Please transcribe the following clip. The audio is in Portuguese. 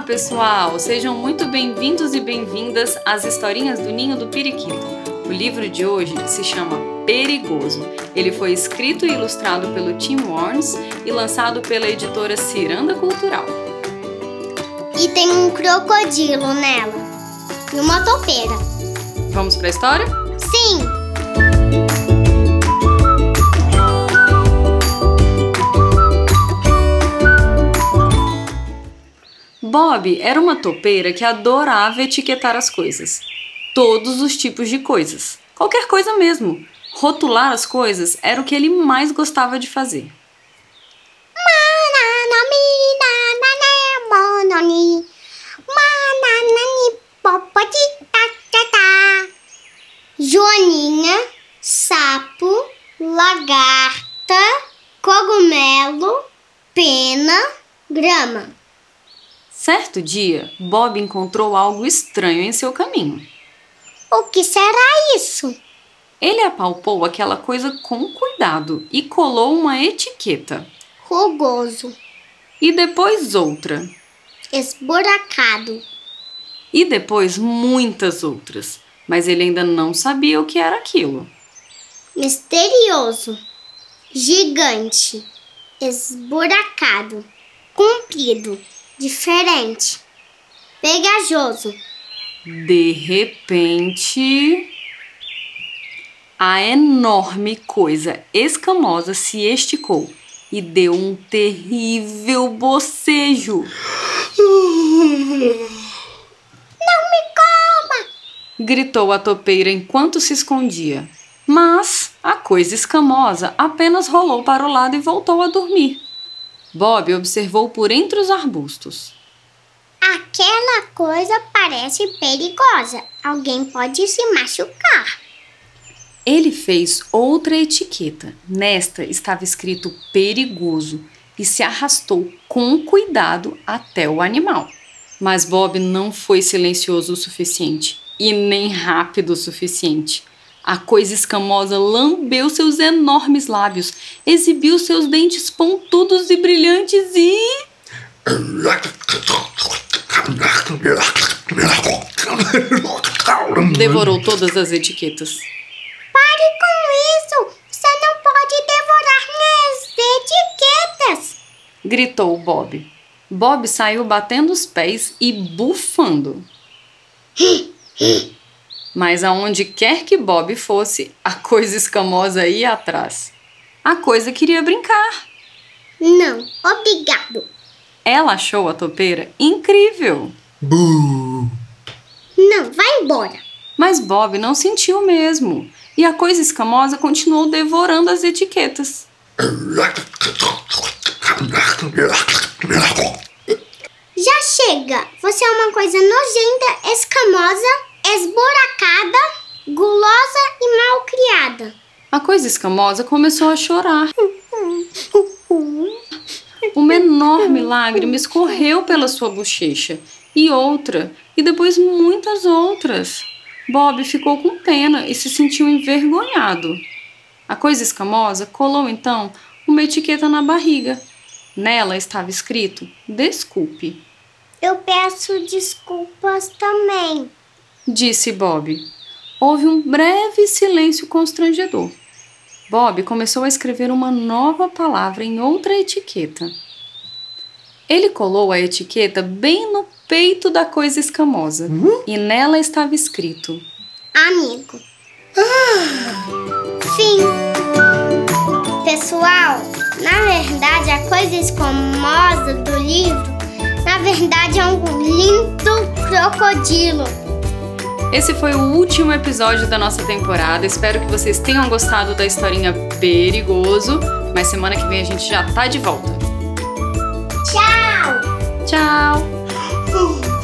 Olá, pessoal! Sejam muito bem-vindos e bem-vindas às historinhas do Ninho do Periquito. O livro de hoje se chama Perigoso. Ele foi escrito e ilustrado pelo Tim Warnes e lançado pela editora Ciranda Cultural. E tem um crocodilo nela. E uma topeira. Vamos para a história? Sim! Bob era uma topeira que adorava etiquetar as coisas. Todos os tipos de coisas. Qualquer coisa mesmo. Rotular as coisas era o que ele mais gostava de fazer. Joaninha, sapo, lagarta, cogumelo, pena, grama. Certo dia, Bob encontrou algo estranho em seu caminho. O que será isso? Ele apalpou aquela coisa com cuidado e colou uma etiqueta. Rugoso. E depois outra. Esburacado. E depois muitas outras. Mas ele ainda não sabia o que era aquilo. Misterioso. Gigante. Esburacado. Comprido diferente, pegajoso. De repente, a enorme coisa escamosa se esticou e deu um terrível bocejo. Não me coma! gritou a topeira enquanto se escondia. Mas a coisa escamosa apenas rolou para o lado e voltou a dormir. Bob observou por entre os arbustos. Aquela coisa parece perigosa. Alguém pode se machucar. Ele fez outra etiqueta. Nesta estava escrito perigoso e se arrastou com cuidado até o animal. Mas Bob não foi silencioso o suficiente e nem rápido o suficiente. A coisa escamosa lambeu seus enormes lábios, exibiu seus dentes pontudos e brilhantes e. Devorou todas as etiquetas. Pare com isso! Você não pode devorar minhas etiquetas! Gritou Bob. Bob saiu batendo os pés e bufando. Mas aonde quer que Bob fosse, a coisa escamosa ia atrás. A coisa queria brincar. Não, obrigado. Ela achou a topeira incrível. Buh. Não, vai embora. Mas Bob não sentiu mesmo. E a coisa escamosa continuou devorando as etiquetas. Já chega! Você é uma coisa nojenta, escamosa esburacada, gulosa e mal criada. A coisa escamosa começou a chorar. Uma enorme lágrima escorreu pela sua bochecha, e outra, e depois muitas outras. Bob ficou com pena e se sentiu envergonhado. A coisa escamosa colou então uma etiqueta na barriga. Nela estava escrito: Desculpe. Eu peço desculpas também disse Bob. Houve um breve silêncio constrangedor. Bob começou a escrever uma nova palavra em outra etiqueta. Ele colou a etiqueta bem no peito da coisa escamosa uhum. e nela estava escrito: Amigo. Ah. Fim. Pessoal, na verdade, a coisa escamosa do livro, na verdade, é um lindo crocodilo esse foi o último episódio da nossa temporada. Espero que vocês tenham gostado da historinha Perigoso. Mas semana que vem a gente já tá de volta. Tchau! Tchau!